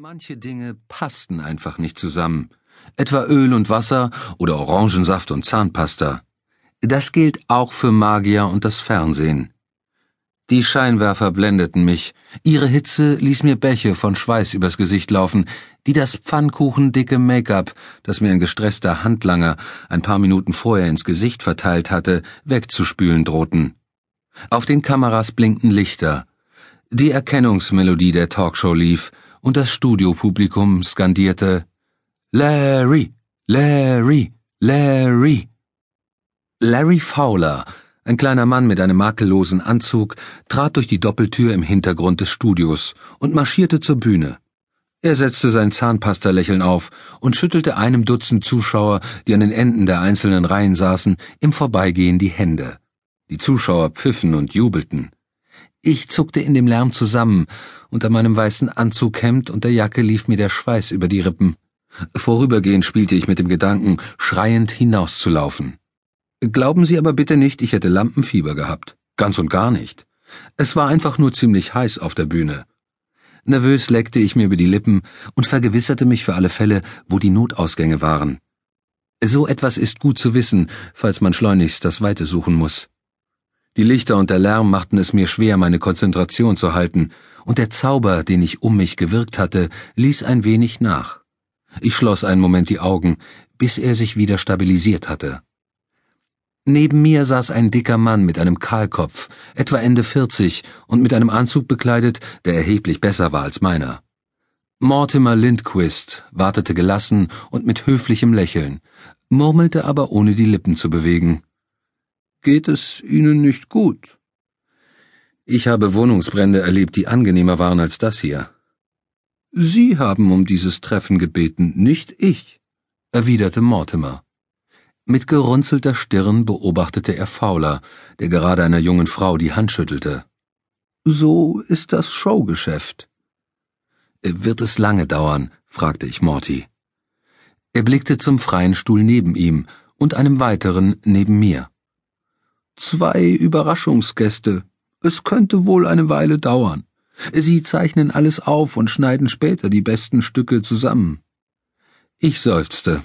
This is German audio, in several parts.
Manche Dinge passten einfach nicht zusammen. Etwa Öl und Wasser oder Orangensaft und Zahnpasta. Das gilt auch für Magier und das Fernsehen. Die Scheinwerfer blendeten mich. Ihre Hitze ließ mir Bäche von Schweiß übers Gesicht laufen, die das pfannkuchendicke Make-up, das mir ein gestresster Handlanger ein paar Minuten vorher ins Gesicht verteilt hatte, wegzuspülen drohten. Auf den Kameras blinkten Lichter. Die Erkennungsmelodie der Talkshow lief, und das Studiopublikum skandierte Larry, Larry, Larry. Larry Fowler, ein kleiner Mann mit einem makellosen Anzug, trat durch die Doppeltür im Hintergrund des Studios und marschierte zur Bühne. Er setzte sein Zahnpasta-Lächeln auf und schüttelte einem Dutzend Zuschauer, die an den Enden der einzelnen Reihen saßen, im Vorbeigehen die Hände. Die Zuschauer pfiffen und jubelten. Ich zuckte in dem Lärm zusammen, unter meinem weißen Anzughemd und der Jacke lief mir der Schweiß über die Rippen. Vorübergehend spielte ich mit dem Gedanken, schreiend hinauszulaufen. Glauben Sie aber bitte nicht, ich hätte Lampenfieber gehabt. Ganz und gar nicht. Es war einfach nur ziemlich heiß auf der Bühne. Nervös leckte ich mir über die Lippen und vergewisserte mich für alle Fälle, wo die Notausgänge waren. So etwas ist gut zu wissen, falls man schleunigst das Weite suchen muss. Die Lichter und der Lärm machten es mir schwer, meine Konzentration zu halten, und der Zauber, den ich um mich gewirkt hatte, ließ ein wenig nach. Ich schloss einen Moment die Augen, bis er sich wieder stabilisiert hatte. Neben mir saß ein dicker Mann mit einem Kahlkopf, etwa Ende vierzig und mit einem Anzug bekleidet, der erheblich besser war als meiner. Mortimer Lindquist wartete gelassen und mit höflichem Lächeln, murmelte aber ohne die Lippen zu bewegen. Geht es Ihnen nicht gut? Ich habe Wohnungsbrände erlebt, die angenehmer waren als das hier. Sie haben um dieses Treffen gebeten, nicht ich, erwiderte Mortimer. Mit gerunzelter Stirn beobachtete er Fowler, der gerade einer jungen Frau die Hand schüttelte. So ist das Showgeschäft. Wird es lange dauern? fragte ich Morty. Er blickte zum freien Stuhl neben ihm und einem weiteren neben mir. Zwei Überraschungsgäste. Es könnte wohl eine Weile dauern. Sie zeichnen alles auf und schneiden später die besten Stücke zusammen. Ich seufzte.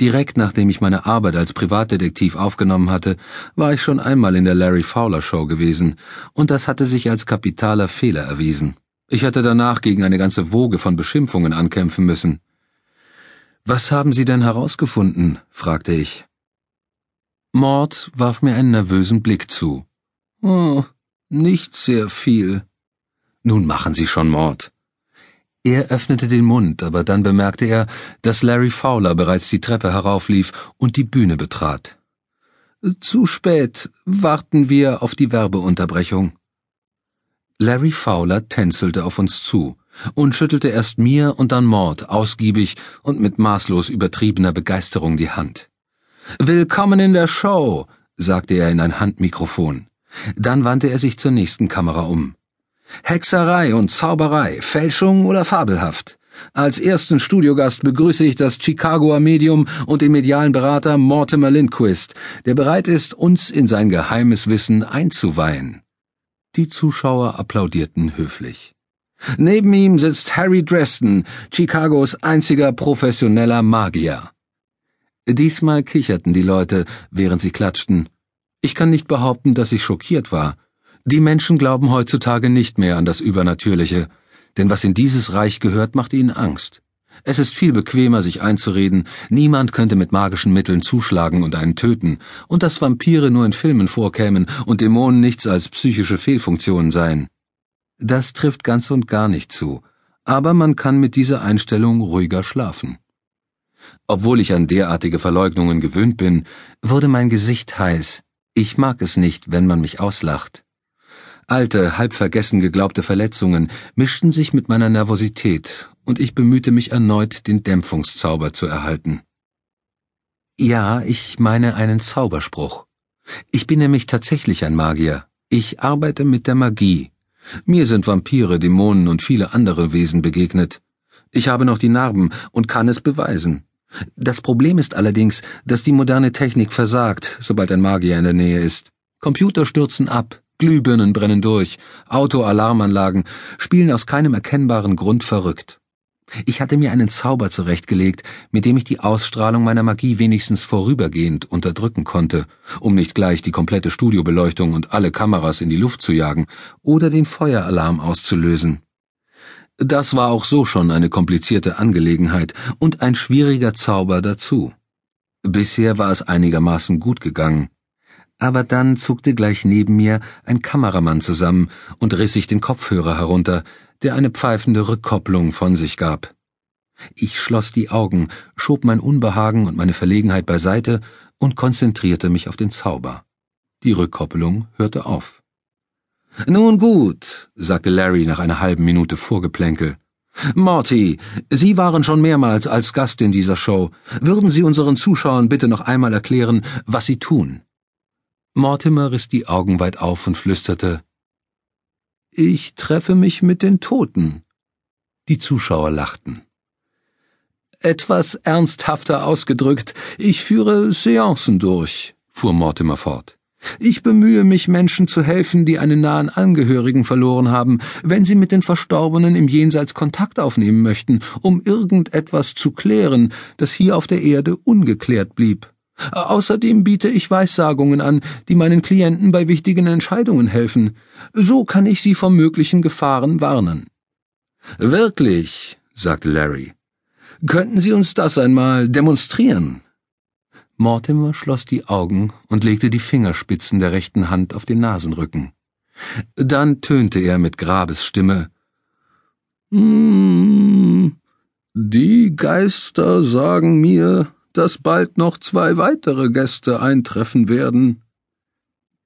Direkt nachdem ich meine Arbeit als Privatdetektiv aufgenommen hatte, war ich schon einmal in der Larry Fowler Show gewesen, und das hatte sich als kapitaler Fehler erwiesen. Ich hatte danach gegen eine ganze Woge von Beschimpfungen ankämpfen müssen. Was haben Sie denn herausgefunden? fragte ich. Mord warf mir einen nervösen Blick zu. Oh, nicht sehr viel. Nun machen Sie schon Mord. Er öffnete den Mund, aber dann bemerkte er, dass Larry Fowler bereits die Treppe herauflief und die Bühne betrat. Zu spät, warten wir auf die Werbeunterbrechung. Larry Fowler tänzelte auf uns zu und schüttelte erst mir und dann Mord ausgiebig und mit maßlos übertriebener Begeisterung die Hand. Willkommen in der Show, sagte er in ein Handmikrofon. Dann wandte er sich zur nächsten Kamera um. Hexerei und Zauberei, Fälschung oder fabelhaft. Als ersten Studiogast begrüße ich das Chicagoer Medium und den medialen Berater Mortimer Lindquist, der bereit ist, uns in sein geheimes Wissen einzuweihen. Die Zuschauer applaudierten höflich. Neben ihm sitzt Harry Dresden, Chicagos einziger professioneller Magier. Diesmal kicherten die Leute, während sie klatschten. Ich kann nicht behaupten, dass ich schockiert war. Die Menschen glauben heutzutage nicht mehr an das Übernatürliche, denn was in dieses Reich gehört, macht ihnen Angst. Es ist viel bequemer, sich einzureden, niemand könnte mit magischen Mitteln zuschlagen und einen töten, und dass Vampire nur in Filmen vorkämen und Dämonen nichts als psychische Fehlfunktionen seien. Das trifft ganz und gar nicht zu, aber man kann mit dieser Einstellung ruhiger schlafen. Obwohl ich an derartige Verleugnungen gewöhnt bin, wurde mein Gesicht heiß. Ich mag es nicht, wenn man mich auslacht. Alte, halb vergessen geglaubte Verletzungen mischten sich mit meiner Nervosität, und ich bemühte mich erneut, den Dämpfungszauber zu erhalten. Ja, ich meine einen Zauberspruch. Ich bin nämlich tatsächlich ein Magier. Ich arbeite mit der Magie. Mir sind Vampire, Dämonen und viele andere Wesen begegnet. Ich habe noch die Narben und kann es beweisen. Das Problem ist allerdings, dass die moderne Technik versagt, sobald ein Magier in der Nähe ist. Computer stürzen ab, Glühbirnen brennen durch, Autoalarmanlagen spielen aus keinem erkennbaren Grund verrückt. Ich hatte mir einen Zauber zurechtgelegt, mit dem ich die Ausstrahlung meiner Magie wenigstens vorübergehend unterdrücken konnte, um nicht gleich die komplette Studiobeleuchtung und alle Kameras in die Luft zu jagen oder den Feueralarm auszulösen. Das war auch so schon eine komplizierte Angelegenheit und ein schwieriger Zauber dazu. Bisher war es einigermaßen gut gegangen. Aber dann zuckte gleich neben mir ein Kameramann zusammen und riss sich den Kopfhörer herunter, der eine pfeifende Rückkopplung von sich gab. Ich schloss die Augen, schob mein Unbehagen und meine Verlegenheit beiseite und konzentrierte mich auf den Zauber. Die Rückkopplung hörte auf. Nun gut, sagte Larry nach einer halben Minute Vorgeplänkel. Morty, Sie waren schon mehrmals als Gast in dieser Show. Würden Sie unseren Zuschauern bitte noch einmal erklären, was Sie tun? Mortimer riss die Augen weit auf und flüsterte Ich treffe mich mit den Toten. Die Zuschauer lachten. Etwas ernsthafter ausgedrückt, ich führe Seancen durch, fuhr Mortimer fort. Ich bemühe mich, Menschen zu helfen, die einen nahen Angehörigen verloren haben, wenn sie mit den Verstorbenen im Jenseits Kontakt aufnehmen möchten, um irgendetwas zu klären, das hier auf der Erde ungeklärt blieb. Außerdem biete ich Weissagungen an, die meinen Klienten bei wichtigen Entscheidungen helfen. So kann ich sie vor möglichen Gefahren warnen. Wirklich, sagte Larry. Könnten Sie uns das einmal demonstrieren? Mortimer schloss die Augen und legte die Fingerspitzen der rechten Hand auf den Nasenrücken. Dann tönte er mit Grabesstimme hm, Die Geister sagen mir, dass bald noch zwei weitere Gäste eintreffen werden.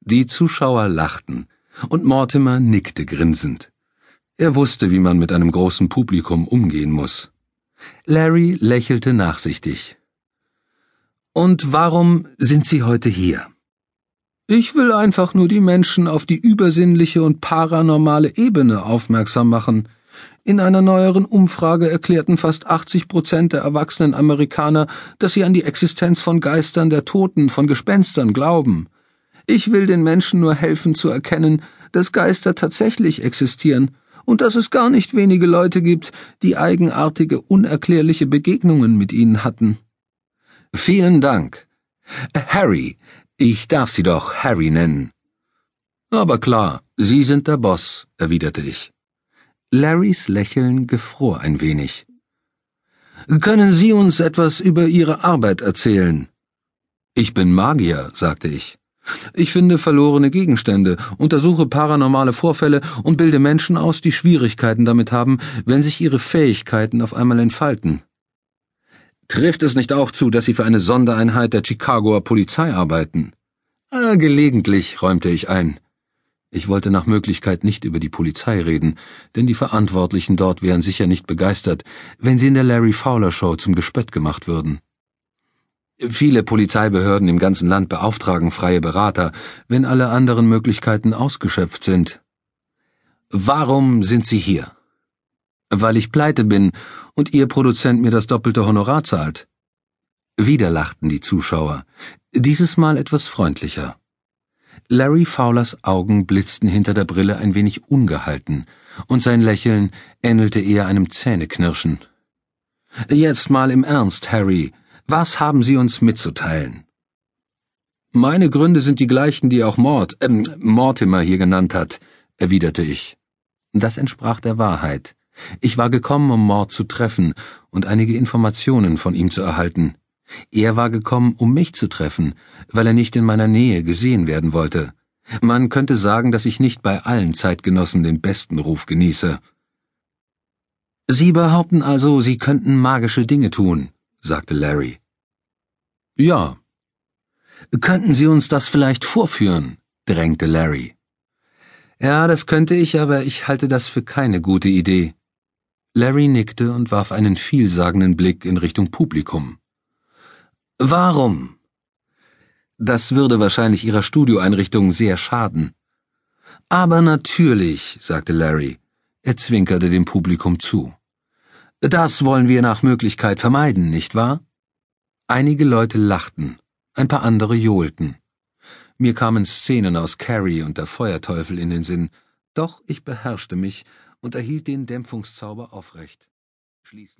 Die Zuschauer lachten, und Mortimer nickte grinsend. Er wusste, wie man mit einem großen Publikum umgehen muss. Larry lächelte nachsichtig. Und warum sind Sie heute hier? Ich will einfach nur die Menschen auf die übersinnliche und paranormale Ebene aufmerksam machen, in einer neueren Umfrage erklärten fast 80 Prozent der erwachsenen Amerikaner, dass sie an die Existenz von Geistern der Toten, von Gespenstern glauben. Ich will den Menschen nur helfen zu erkennen, dass Geister tatsächlich existieren und dass es gar nicht wenige Leute gibt, die eigenartige, unerklärliche Begegnungen mit ihnen hatten. Vielen Dank. Harry, ich darf Sie doch Harry nennen. Aber klar, Sie sind der Boss, erwiderte ich. Larrys Lächeln gefror ein wenig. Können Sie uns etwas über Ihre Arbeit erzählen? Ich bin Magier, sagte ich. Ich finde verlorene Gegenstände, untersuche paranormale Vorfälle und bilde Menschen aus, die Schwierigkeiten damit haben, wenn sich ihre Fähigkeiten auf einmal entfalten. Trifft es nicht auch zu, dass Sie für eine Sondereinheit der Chicagoer Polizei arbeiten? Ah, gelegentlich, räumte ich ein. Ich wollte nach Möglichkeit nicht über die Polizei reden, denn die Verantwortlichen dort wären sicher nicht begeistert, wenn sie in der Larry Fowler Show zum Gespött gemacht würden. Viele Polizeibehörden im ganzen Land beauftragen freie Berater, wenn alle anderen Möglichkeiten ausgeschöpft sind. Warum sind Sie hier? Weil ich pleite bin und Ihr Produzent mir das doppelte Honorar zahlt. Wieder lachten die Zuschauer, dieses Mal etwas freundlicher. Larry Fowlers Augen blitzten hinter der Brille ein wenig ungehalten, und sein Lächeln ähnelte eher einem Zähneknirschen. Jetzt mal im Ernst, Harry, was haben Sie uns mitzuteilen? Meine Gründe sind die gleichen, die auch Mord, ähm, Mortimer hier genannt hat, erwiderte ich. Das entsprach der Wahrheit. Ich war gekommen, um Mord zu treffen und einige Informationen von ihm zu erhalten. Er war gekommen, um mich zu treffen, weil er nicht in meiner Nähe gesehen werden wollte. Man könnte sagen, dass ich nicht bei allen Zeitgenossen den besten Ruf genieße. Sie behaupten also, Sie könnten magische Dinge tun, sagte Larry. Ja. Könnten Sie uns das vielleicht vorführen? drängte Larry. Ja, das könnte ich, aber ich halte das für keine gute Idee. Larry nickte und warf einen vielsagenden Blick in Richtung Publikum. Warum? Das würde wahrscheinlich Ihrer Studioeinrichtung sehr schaden. Aber natürlich, sagte Larry. Er zwinkerte dem Publikum zu. Das wollen wir nach Möglichkeit vermeiden, nicht wahr? Einige Leute lachten, ein paar andere johlten. Mir kamen Szenen aus Carrie und der Feuerteufel in den Sinn, doch ich beherrschte mich und erhielt den Dämpfungszauber aufrecht. Schließlich